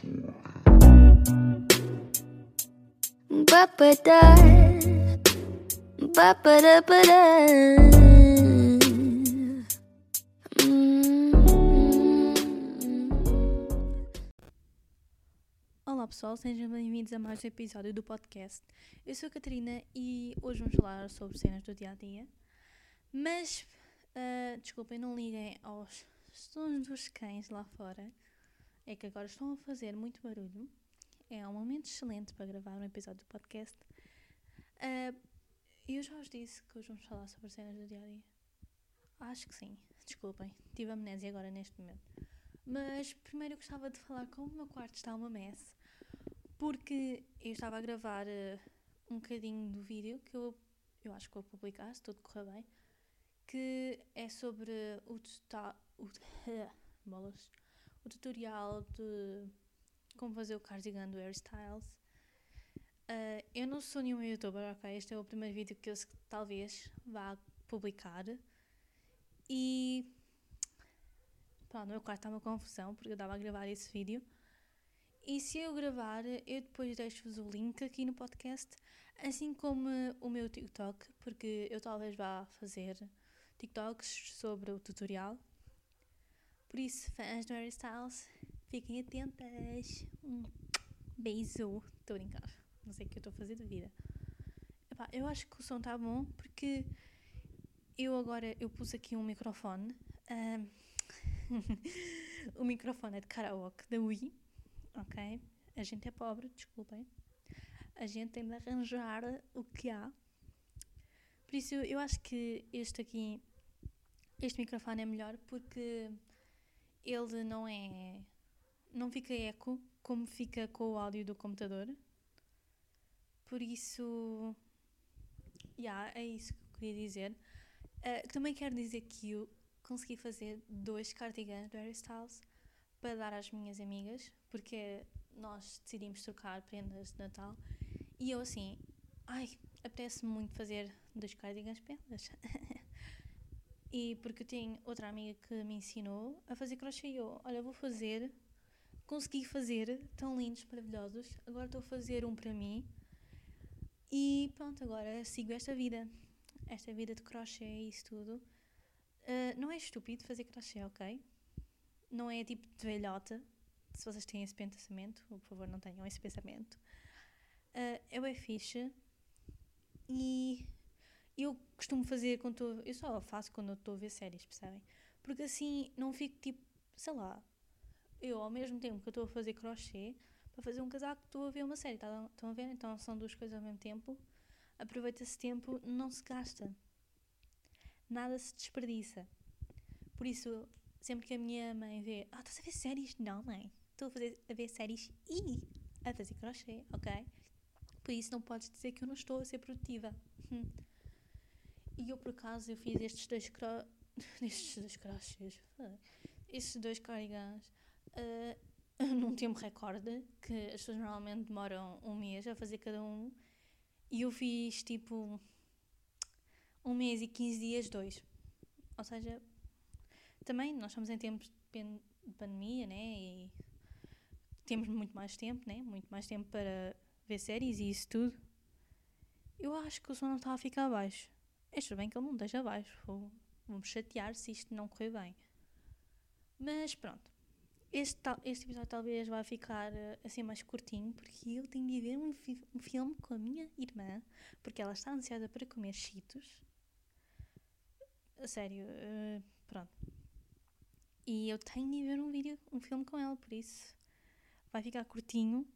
Hum. Olá pessoal, sejam bem-vindos a mais um episódio do podcast. Eu sou a Catarina e hoje vamos falar sobre cenas do dia a dia. Mas, ah, desculpem, não liguem aos sons dos cães lá fora. É que agora estão a fazer muito barulho. É um momento excelente para gravar um episódio do podcast. Ah, eu já vos disse que hoje vamos falar sobre cenas do dia a dia. Acho que sim, desculpem, tive amnésia agora neste momento. Mas primeiro eu gostava de falar como o meu quarto está uma mess, porque eu estava a gravar eh, um bocadinho do vídeo que eu, eu acho que vou publicar, se tudo correr bem, que é sobre o, tuta, o, bolas, o tutorial de como fazer o cardigan do Hairstyles. Ah, eu não sou nenhuma youtuber, ok? Este é o primeiro vídeo que eu talvez vá publicar. E pá, no meu quarto está uma confusão porque eu estava a gravar esse vídeo. E se eu gravar, eu depois deixo-vos o link aqui no podcast, assim como o meu TikTok, porque eu talvez vá fazer TikToks sobre o tutorial. Por isso, fãs do Hairstyles, fiquem atentas. Um beijo. Estou a brincar. Não sei o que eu estou a fazer de vida. Epá, eu acho que o som está bom porque eu agora eu pus aqui um microfone. ahm, o microfone é de karaoke da Wii. Ok? A gente é pobre, desculpem. A gente tem de arranjar o que há. Por isso eu acho que este aqui, este microfone é melhor porque ele não é. não fica eco como fica com o áudio do computador. Por isso. Yeah, é isso que eu queria dizer. Ah, também quero dizer que eu consegui fazer dois cardigans do Harry Styles para dar às minhas amigas, porque nós decidimos trocar prendas de Natal e eu assim, ai, apetece-me muito fazer dois cardigans para elas. e porque eu tenho outra amiga que me ensinou a fazer crochê eu, olha, vou fazer, consegui fazer, tão lindos, maravilhosos, agora estou a fazer um para mim e pronto, agora sigo esta vida, esta vida de crochê e isso tudo. Ah, não é estúpido fazer crochê, ok? Não é tipo de velhota. Se vocês têm esse pensamento, por favor, não tenham esse pensamento. Ah, é bem fixe. E eu costumo fazer quando estou. Eu só faço quando estou a ver séries, percebem? Porque assim não fico tipo, sei lá. Eu, ao mesmo tempo que estou a fazer crochê, para fazer um casaco, estou a ver uma série. tá- Estão a ver? Então são duas coisas ao mesmo tempo. Aproveita esse tempo, não se gasta. Nada se desperdiça. Por isso, sempre que a minha mãe vê, ah, estás a ver séries? Não, mãe. Estou a, fazer, a ver séries e a fazer crochê, ok? Por isso não podes dizer que eu não estou a ser produtiva. E eu, por acaso, eu fiz estes dois cro... estes dois crochês. Estes dois cardigans ah, num tempo recorde, que as pessoas normalmente demoram um mês a fazer cada um. E eu fiz, tipo, um mês e 15 dias, dois. Ou seja, também nós estamos em tempos de pandemia, né? E temos muito mais tempo, né? Muito mais tempo para ver séries e isso tudo. Eu acho que o som não está a ficar baixo. Acho bem que ele não esteja baixo. Vou- Vou-me chatear se isto não correr bem. Mas pronto. Este, tal- este episódio talvez vai ficar eh, assim mais curtinho, porque eu tenho de ver um, fi- um filme com a minha irmã, porque ela está ansiosa para comer cheetos. A sério, eh, pronto. E eu tenho de ver um vídeo, um filme com ela, por isso vai ficar curtinho.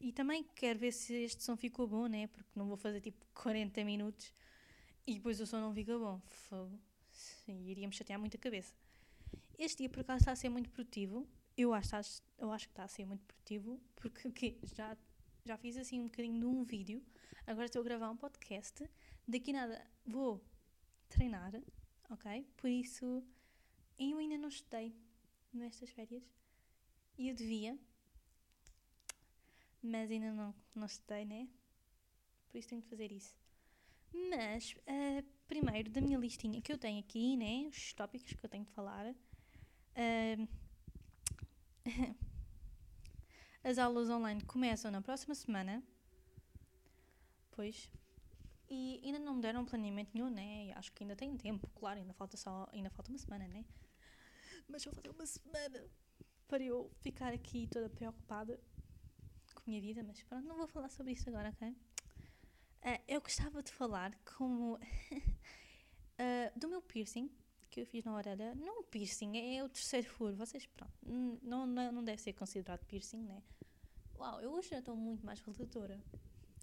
E também quero ver se este som ficou bom, né? Porque não vou fazer tipo 40 minutos e depois o som não fica bom. Fogo. Sim, iria-me chatear muito a cabeça. Este dia por acaso está a ser muito produtivo. Eu acho, eu acho que está a ser muito produtivo porque o quê? já, já fiz assim um bocadinho de um vídeo. Agora estou a gravar um podcast. Daqui nada vou treinar, ok? Por isso eu ainda não estudei nestas férias. E eu devia. Mas ainda não, não estudei, né? Por isso tenho de fazer isso. Mas, ah, primeiro, da minha listinha que eu tenho aqui, né? Os tópicos que eu tenho de falar. ah, As aulas online começam na próxima semana. Pois. E ainda não me deram planeamento nenhum, né? Acho que ainda tem tempo, claro, ainda falta só, ainda falta uma semana, né? Mas só falta uma semana para eu ficar aqui toda preocupada com a minha vida, mas pronto, não vou falar sobre isso agora, ok? Ah, eu gostava de falar como ah, do meu piercing que eu fiz na orelha. Não piercing, é o terceiro furo. Vocês, pronto, não, não, não deve ser considerado piercing, né? Uau, eu hoje já estou muito mais redutora.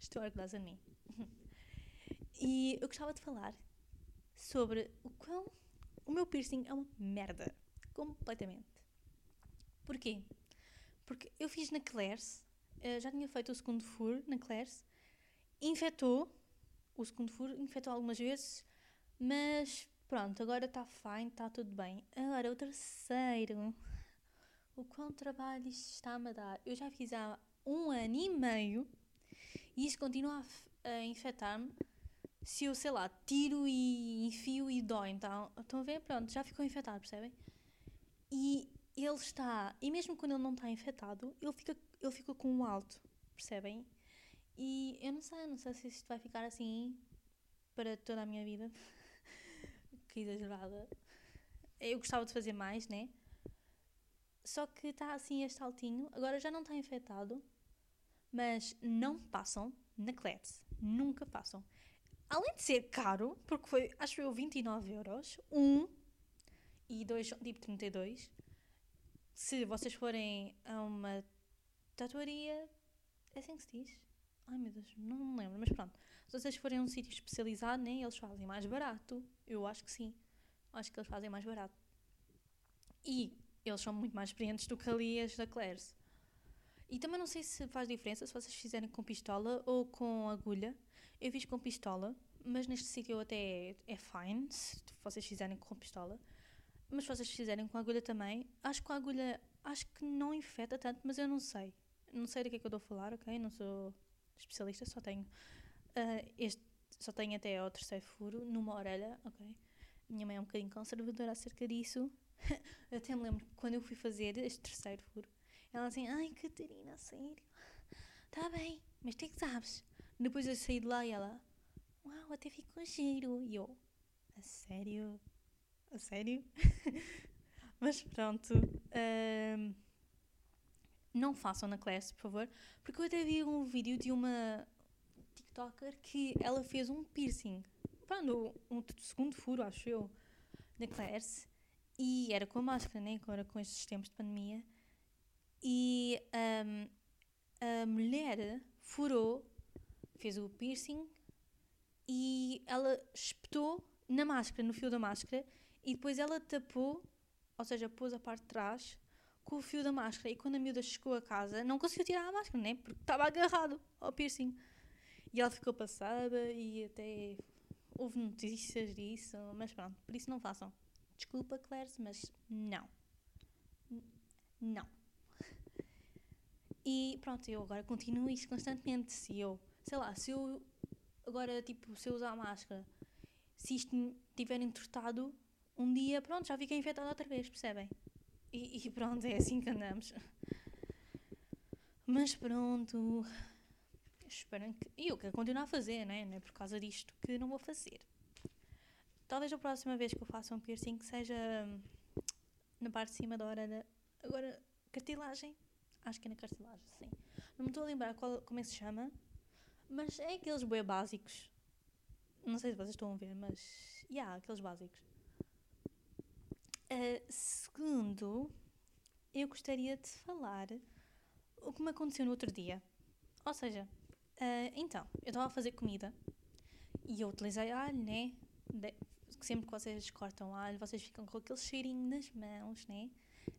Estou orgulhosa de mim. E eu gostava de falar sobre o quão o meu piercing é uma merda. Completamente. Porquê? Porque eu fiz na Claire's, eh, já tinha feito o segundo furo na Claire's, infectou, o segundo furo infectou algumas vezes, mas pronto, agora está fine, está tudo bem. Agora o terceiro, o quão trabalho isto está-me a dar. Eu já fiz há um ano e meio e isto continua a, a infectar-me. Se eu, sei lá, tiro e enfio e dói, então, estão a ver? Pronto, já ficou infectado, percebem? E ele está, e mesmo quando ele não está infectado, ele fica, ele fica com um alto, percebem? E eu não sei, não sei se isto vai ficar assim para toda a minha vida. que exagerada. Eu gostava de fazer mais, né? Só que está assim este altinho, agora já não está infectado, mas não passam na Clets. Nunca passam. Além de ser caro, porque foi, acho eu, 29 euros, um e dois, tipo 32. Se vocês forem a uma tatuaria, é assim que se diz? Ai meu Deus, não me lembro, mas pronto. Se vocês forem a um sítio especializado, né, eles fazem mais barato. Eu acho que sim. Acho que eles fazem mais barato. E eles são muito mais experientes do que ali as da Claire's. E também não sei se faz diferença se vocês fizerem com pistola ou com agulha. Eu fiz com pistola, mas neste sítio até é, é fine se vocês fizerem com pistola. Mas se vocês fizerem com agulha também, acho que com agulha acho que não infeta tanto, mas eu não sei. Não sei do que é que eu estou a falar, ok? Não sou especialista, só tenho ah, este, só tenho até ao terceiro furo numa orelha, ok? Minha mãe é um bocadinho conservadora acerca disso. eu até me lembro quando eu fui fazer este terceiro furo, ela assim, ai Catarina, sério? Tá bem, mas tu é que sabes? Depois eu saí de lá e ela, uau, até ficou giro. E eu, a sério? A sério? mas pronto. ahm, não façam na classe, por favor. Porque eu até vi um vídeo de uma TikToker que ela fez um piercing. Pronto, um, segundo furo, acho eu, na Claire's. E era com a máscara, né? Agora com estes tempos de pandemia. E ahm, a mulher furou, fez o piercing e ela espetou na máscara, no fio da máscara, e depois ela tapou, ou seja, pôs a parte de trás com o fio da máscara. E quando a miúda chegou a casa, não conseguiu tirar a máscara, né? Porque estava agarrado ao piercing. E ela ficou passada e até houve notícias disso, mas pronto, por isso não façam. Desculpa, Claire, mas não. Não. E pronto, eu agora continuo isto constantemente. Se eu, sei lá, se eu agora, tipo, se eu usar a máscara, se isto tiver entortado, um dia, pronto, já fiquei infectada outra vez, percebem? E, e pronto, é assim que andamos. Mas pronto. Espero que. E eu quero continuar a fazer, né? Não é por causa disto que não vou fazer. Talvez a próxima vez que eu faça um piercing seja hum, na parte de cima da orelha. Agora, cartilagem. Acho que é na cartilagem, sim. Não me estou a lembrar qual, como é que se chama. Mas é aqueles bué básicos. Não sei se vocês estão a ver, mas. Yeah, aqueles básicos. Ah, segundo, eu gostaria de falar o que me aconteceu no outro dia. Ou seja, ah, então, eu estava a fazer comida e eu utilizei alho, né? De- sempre que vocês cortam alho, vocês ficam com aquele cheirinho nas mãos, né?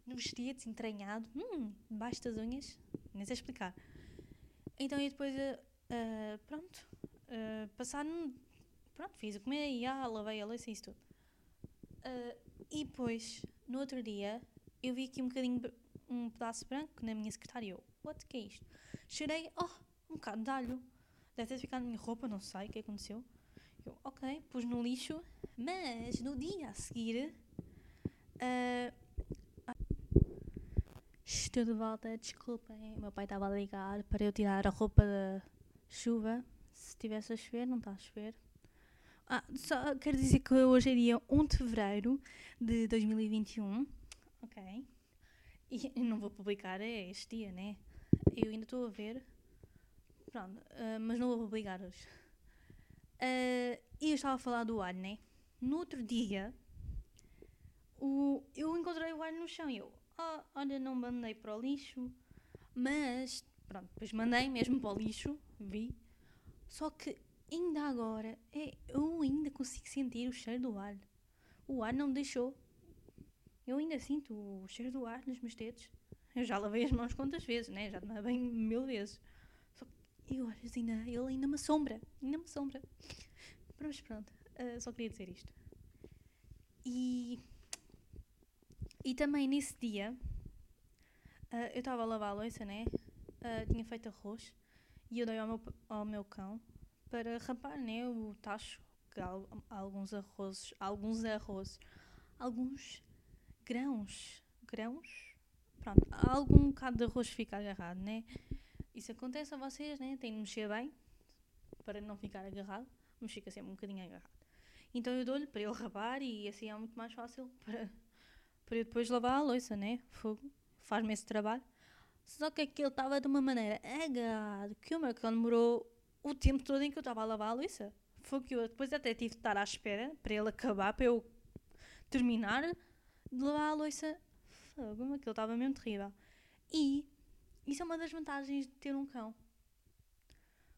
Nos dedos, entranhado, hum, debaixo das unhas, nem sei explicar. Então, e depois, ah, pronto, ah, passado, pronto, fiz a comer e ah, lavei a louça e isso tudo. Ah, e depois, no outro dia, eu vi aqui um bocadinho, um pedaço branco na minha secretária. Eu, what que é isto? Cheirei, oh, um bocado de alho. Deve ter ficado na minha roupa, não sei o que aconteceu. Eu, ok, pus no lixo, mas no dia a seguir, ah, Estou de volta, desculpem. Meu pai estava a ligar para eu tirar a roupa da chuva. Se estivesse a chover, não está a chover. Ah, só quero dizer que hoje é dia 1 de fevereiro de 2021. Ok. E não vou publicar é este dia, né? Eu ainda estou a ver. Pronto, ah, mas não vou publicar hoje. Ah, e eu estava a falar do alho, né? No outro dia, o, eu encontrei o alho no chão e eu, ah, olha, não mandei para o lixo, mas, pronto, depois mandei mesmo para o lixo, vi. Só que ainda agora, é, eu ainda consigo sentir o cheiro do alho. O alho não me deixou. Eu ainda sinto o cheiro do alho nos meus dedos. Eu já lavei as mãos quantas vezes, né? Já tomei bem mil vezes. Só que eu ele ainda me assombra. Ainda me assombra. Mas pronto, ah, só queria dizer isto. E, e também nesse dia, ah, eu estava a lavar a louça, né? Ah, tinha feito arroz e eu dei ao meu, ao meu cão para rapar, né? O tacho, que há al- alguns arrozes, alguns arrozes, alguns grãos, grãos? Pronto, algum bocado de arroz fica agarrado, né? Isso acontece a vocês, né? Tem de mexer bem para não ficar agarrado, mas fica sempre um bocadinho agarrado. Então eu dou-lhe para ele rapar e assim é muito mais fácil para, para eu depois lavar a louça, né? Fogo, faz-me esse trabalho. Só que aquilo estava de uma maneira agarrado que o meu cão demorou o tempo todo em que eu estava a lavar a louça. Foi que eu depois até tive de estar à espera para ele acabar, para eu terminar de lavar a louça. Fogo, aquilo estava mesmo terrível. E isso é uma das vantagens de ter um cão.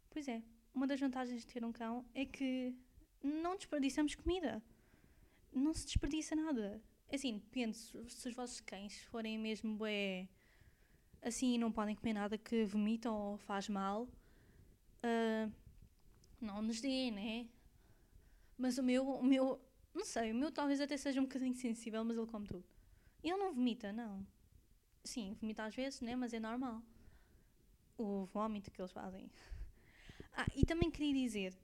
Pois é, uma das vantagens de ter um cão é que não desperdiçamos comida. Não se desperdiça nada. Assim, depende, se, os vossos cães forem mesmo bué, assim não podem comer nada que vomitam ou faz mal, ah, não nos dê, né? Mas o meu, o meu, não sei, o meu talvez até seja um bocadinho sensível, mas ele come tudo. Ele não vomita, não. Sim, vomita às vezes, né? Mas é normal. O vómito que eles fazem. Ah, e também queria dizer,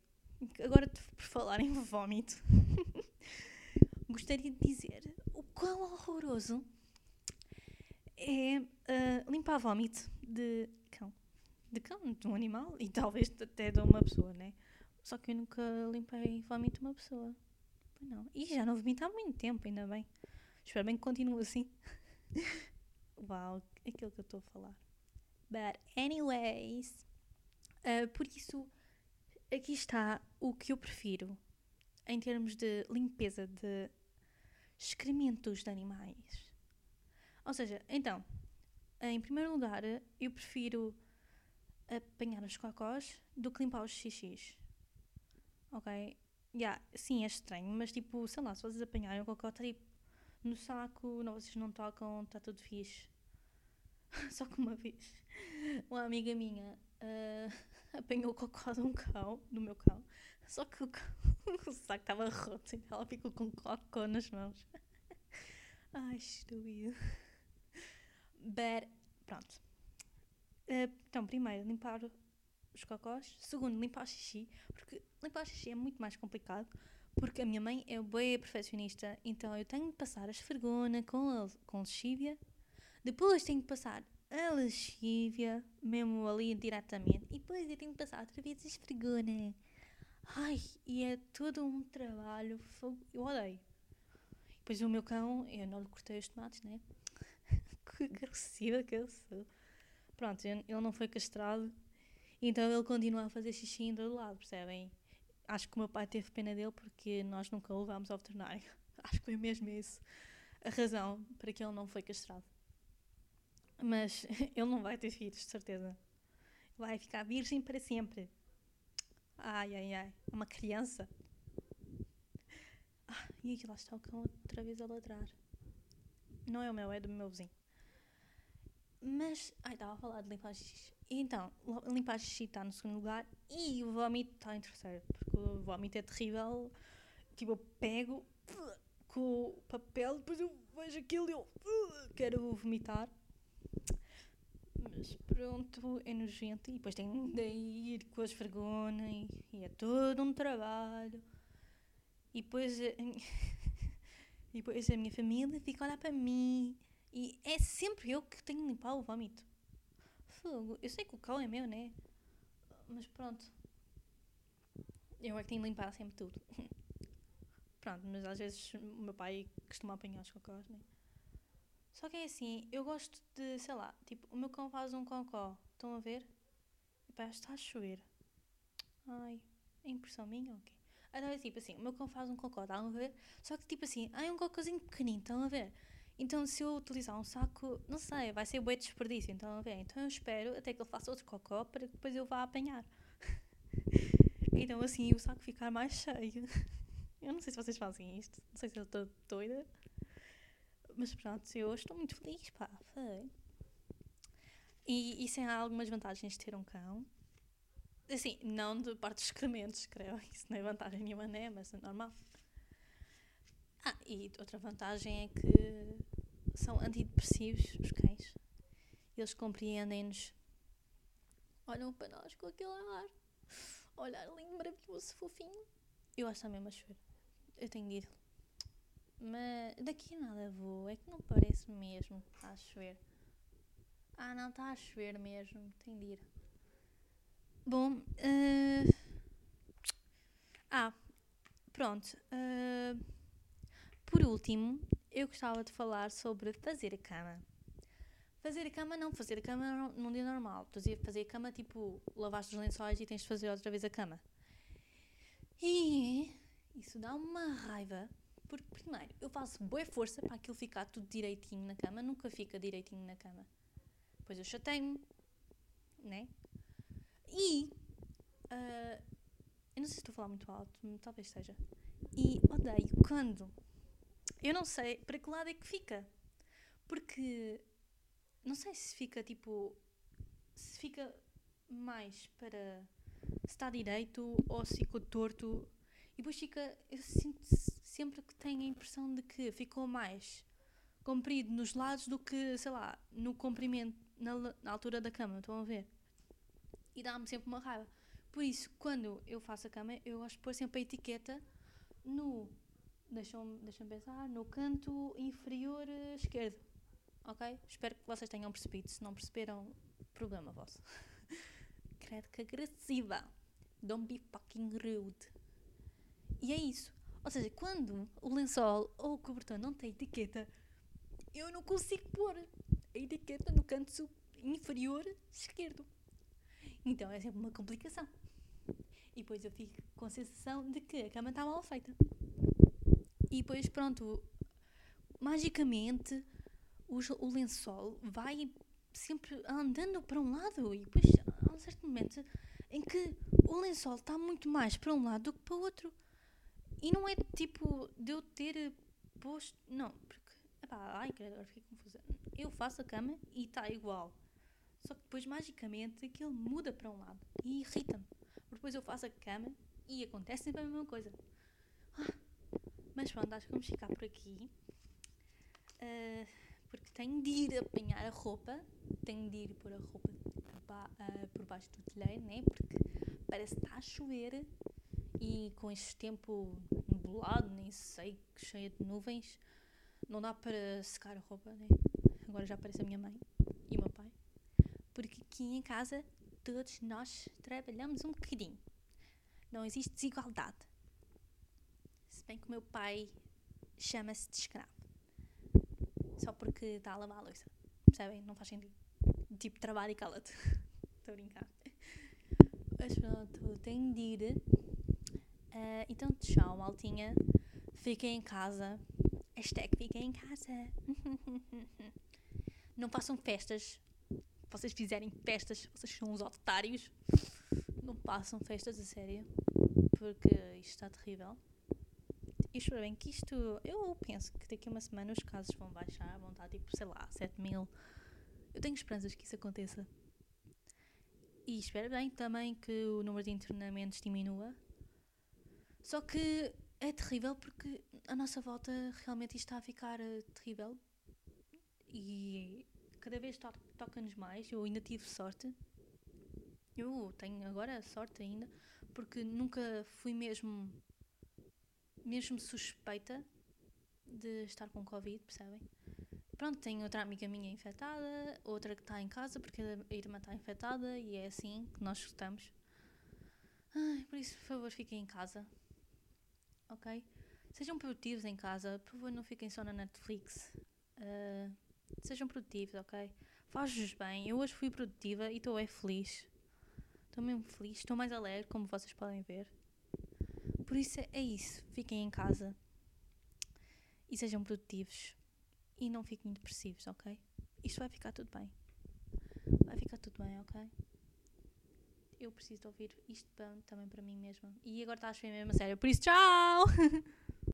agora por falar em vómito, gostaria de dizer o quão horroroso é ah, limpar vómito de cão. De cão, de um animal e talvez até de uma pessoa, né? Só que eu nunca limpei vómito de uma pessoa. Pois não. E já não vomito há muito tempo, ainda bem. Espero bem que continue assim. Uau, aquilo que eu estou a falar. But anyways, ah, por isso, aqui está o que eu prefiro em termos de limpeza de excrementos de animais. Ou seja, então, em primeiro lugar, eu prefiro apanhar os cocós do que limpar os xixis. Ok? Yeah, sim, é estranho, mas tipo, sei lá, se vocês apanharem o cocó, está tipo no saco, não, vocês não tocam, está tudo fixe. Só que uma vez, uma amiga minha ah, apanhou o cocó de um cão, do meu cão, só que o, cão- o saco estava roto e ela ficou com cocó nas mãos. Ai, estúpido. But, pronto. Ah, então, primeiro, limpar os cocós. Segundo, limpar xixi. Porque limpar xixi é muito mais complicado. Porque a minha mãe é bem perfeccionista. Então, eu tenho de passar a esfregona com, a, com lexívia. Depois tenho de passar a lexívia, mesmo ali diretamente. E depois eu tenho de passar outra vez a esfregona. Ai, e é todo um trabalho. Eu odeio. Depois o meu cão, eu não lhe cortei os tomates, né? que agressiva que eu sou. Pronto, ele não foi castrado. Então ele continua a fazer xixi em todo lado, percebem? Acho que o meu pai teve pena dele porque nós nunca o levámos ao veterinário. Acho que foi mesmo isso a razão para que ele não foi castrado. Mas ele não vai ter filhos, de certeza. Vai ficar virgem para sempre. Ai, ai, ai. Uma criança. Ah, e aqui lá está o cão outra vez a ladrar. Não é o meu, é do meu vizinho. Mas, ai, estava a falar de limpar xixi. Então, limpar xixi está no segundo lugar e o vómito está em terceiro. Porque o vómito é terrível. Tipo, eu pego com o papel, depois eu vejo aquilo e eu quero vomitar. Mas pronto, é nojento. E depois tenho de ir com a esfregona e, e é todo um trabalho. E depois, e depois a minha família fica a olhar para mim E é sempre eu que tenho de limpar o vómito. Fogo. Eu sei que o cão é meu, né? Mas pronto. Eu é que tenho de limpar sempre tudo. pronto, mas às vezes o meu pai costuma apanhar os cocós, né? Só que é assim, eu gosto de, sei lá, tipo, o meu cão faz um cocó. Estão a ver? E pá, está a chover. Ai, é impressão minha ou quê? Então é tipo assim, o meu cão faz um cocó, estão a ver? Só que tipo assim, ai, um cocôzinho pequenino, estão a ver? Então se eu utilizar um saco, não sei, vai ser bué desperdício, então ver? Então eu espero até que ele faça outro cocó para que depois eu vá apanhar. então assim o saco ficar mais cheio. Eu não sei se vocês fazem isto, não sei se eu estou doida. Mas pronto, eu estou muito feliz, pá, foi. E isso é algumas vantagens de ter um cão. Assim, não de parte dos excrementos, creio. Isso não é vantagem nenhuma, né? Mas é normal. Ah, e outra vantagem é que são antidepressivos, os cães. Eles compreendem-nos. Olham para nós com aquele ar. Olhar lindo, maravilhoso, fofinho. Eu acho que está mesmo a chover. Eu tenho de ir. Mas daqui nada vou. É que não parece mesmo que está a chover. Ah, não, está a chover mesmo. Tenho de ir. Bom. Uh... Ah, pronto. Uh... Por último, eu gostava de falar sobre fazer a cama. Fazer a cama não, fazer a cama num dia normal. Estou a dizer fazer a cama tipo lavaste os lençóis e tens de fazer outra vez a cama. E isso dá uma raiva. Porque primeiro eu faço boa força para aquilo ficar tudo direitinho na cama, nunca fica direitinho na cama. Depois eu chatei-me, né? E uh, eu não sei se estou a falar muito alto, talvez seja. E odeio quando eu não sei para que lado é que fica. Porque não sei se fica tipo. Se fica mais para. Se está direito ou se ficou torto. E depois fica. Eu sinto sempre que tenho a impressão de que ficou mais comprido nos lados do que, sei lá, no comprimento, na, na altura da cama. Estão a ver? E dá-me sempre uma raiva. Por isso, quando eu faço a cama, eu gosto de pôr sempre a etiqueta no deixam-me deixam pensar, no canto inferior eh, esquerdo. Ok? Espero que vocês tenham percebido. Se não perceberam, problema vosso. Credo que agressiva. Don't be fucking rude. E é isso. Ou seja, quando o lençol ou o cobertor não tem etiqueta, eu não consigo pôr a etiqueta no canto inferior esquerdo. Então é sempre uma complicação. E depois eu fico com a sensação de que a cama está mal feita. E depois, pronto, magicamente o, lençol vai sempre andando para um lado e depois há um certo momento em que o lençol está muito mais para um lado do que para o outro. E não é tipo de eu ter posto. Não, porque. Epá, ai, agora fiquei confusa. Eu faço a cama e está igual. Só que depois magicamente aquilo muda para um lado e irrita-me. Depois eu faço a cama e acontece sempre a mesma coisa. Mas pronto, acho que vamos ficar por aqui. Uh, porque tenho de ir apanhar a roupa. Tenho de ir pôr a roupa uh, por baixo do telheiro, né? Porque parece que está a chover. E com este tempo nublado, nem sei, cheio de nuvens, não dá para secar a roupa, né? Agora já aparece a minha mãe e o meu pai. Porque aqui em casa todos nós trabalhamos um bocadinho. Não existe desigualdade bem que o meu pai chama-se de escravo. Só porque está a lavar a louça. Percebem? Não faz sentido. Tipo, trabalho e cala-te. Estou a brincar. Mas pronto, tenho de ir. Uh, então, tchau, maltinha. Fiquem em casa. Hashtag fiquem em casa. Não façam festas. Se vocês fizerem festas, vocês são uns otários. Não passam festas a sério. Porque isto está terrível. E espero bem que isto. Eu penso que daqui a uma semana os casos vão baixar, vão estar tipo, sei lá, 7 mil. Eu tenho esperanças que isso aconteça. E espero bem também que o número de internamentos diminua. Só que é terrível porque a nossa volta realmente está a ficar uh, terrível. E cada vez to toca-nos mais. Eu ainda tive sorte. Eu tenho agora sorte ainda. Porque nunca fui mesmo mesmo suspeita de estar com Covid, percebem? pronto, tenho outra amiga minha infectada, outra que está em casa porque a irmã está infectada e é assim que nós estamos. Ai, por isso, por favor, fiquem em casa. Ok? Sejam produtivos em casa. Por favor, não fiquem só na Netflix. Uh, sejam produtivos, ok? Faz-vos bem. Eu hoje fui produtiva e estou é feliz. Estou mesmo feliz. Estou mais alegre, como vocês podem ver. Por isso é isso. Fiquem em casa. E sejam produtivos. E não fiquem depressivos, ok? Isto vai ficar tudo bem. Vai ficar tudo bem, ok? Eu preciso de ouvir isto também para mim mesma. E agora está a chover mesmo a sério. Por isso, tchau!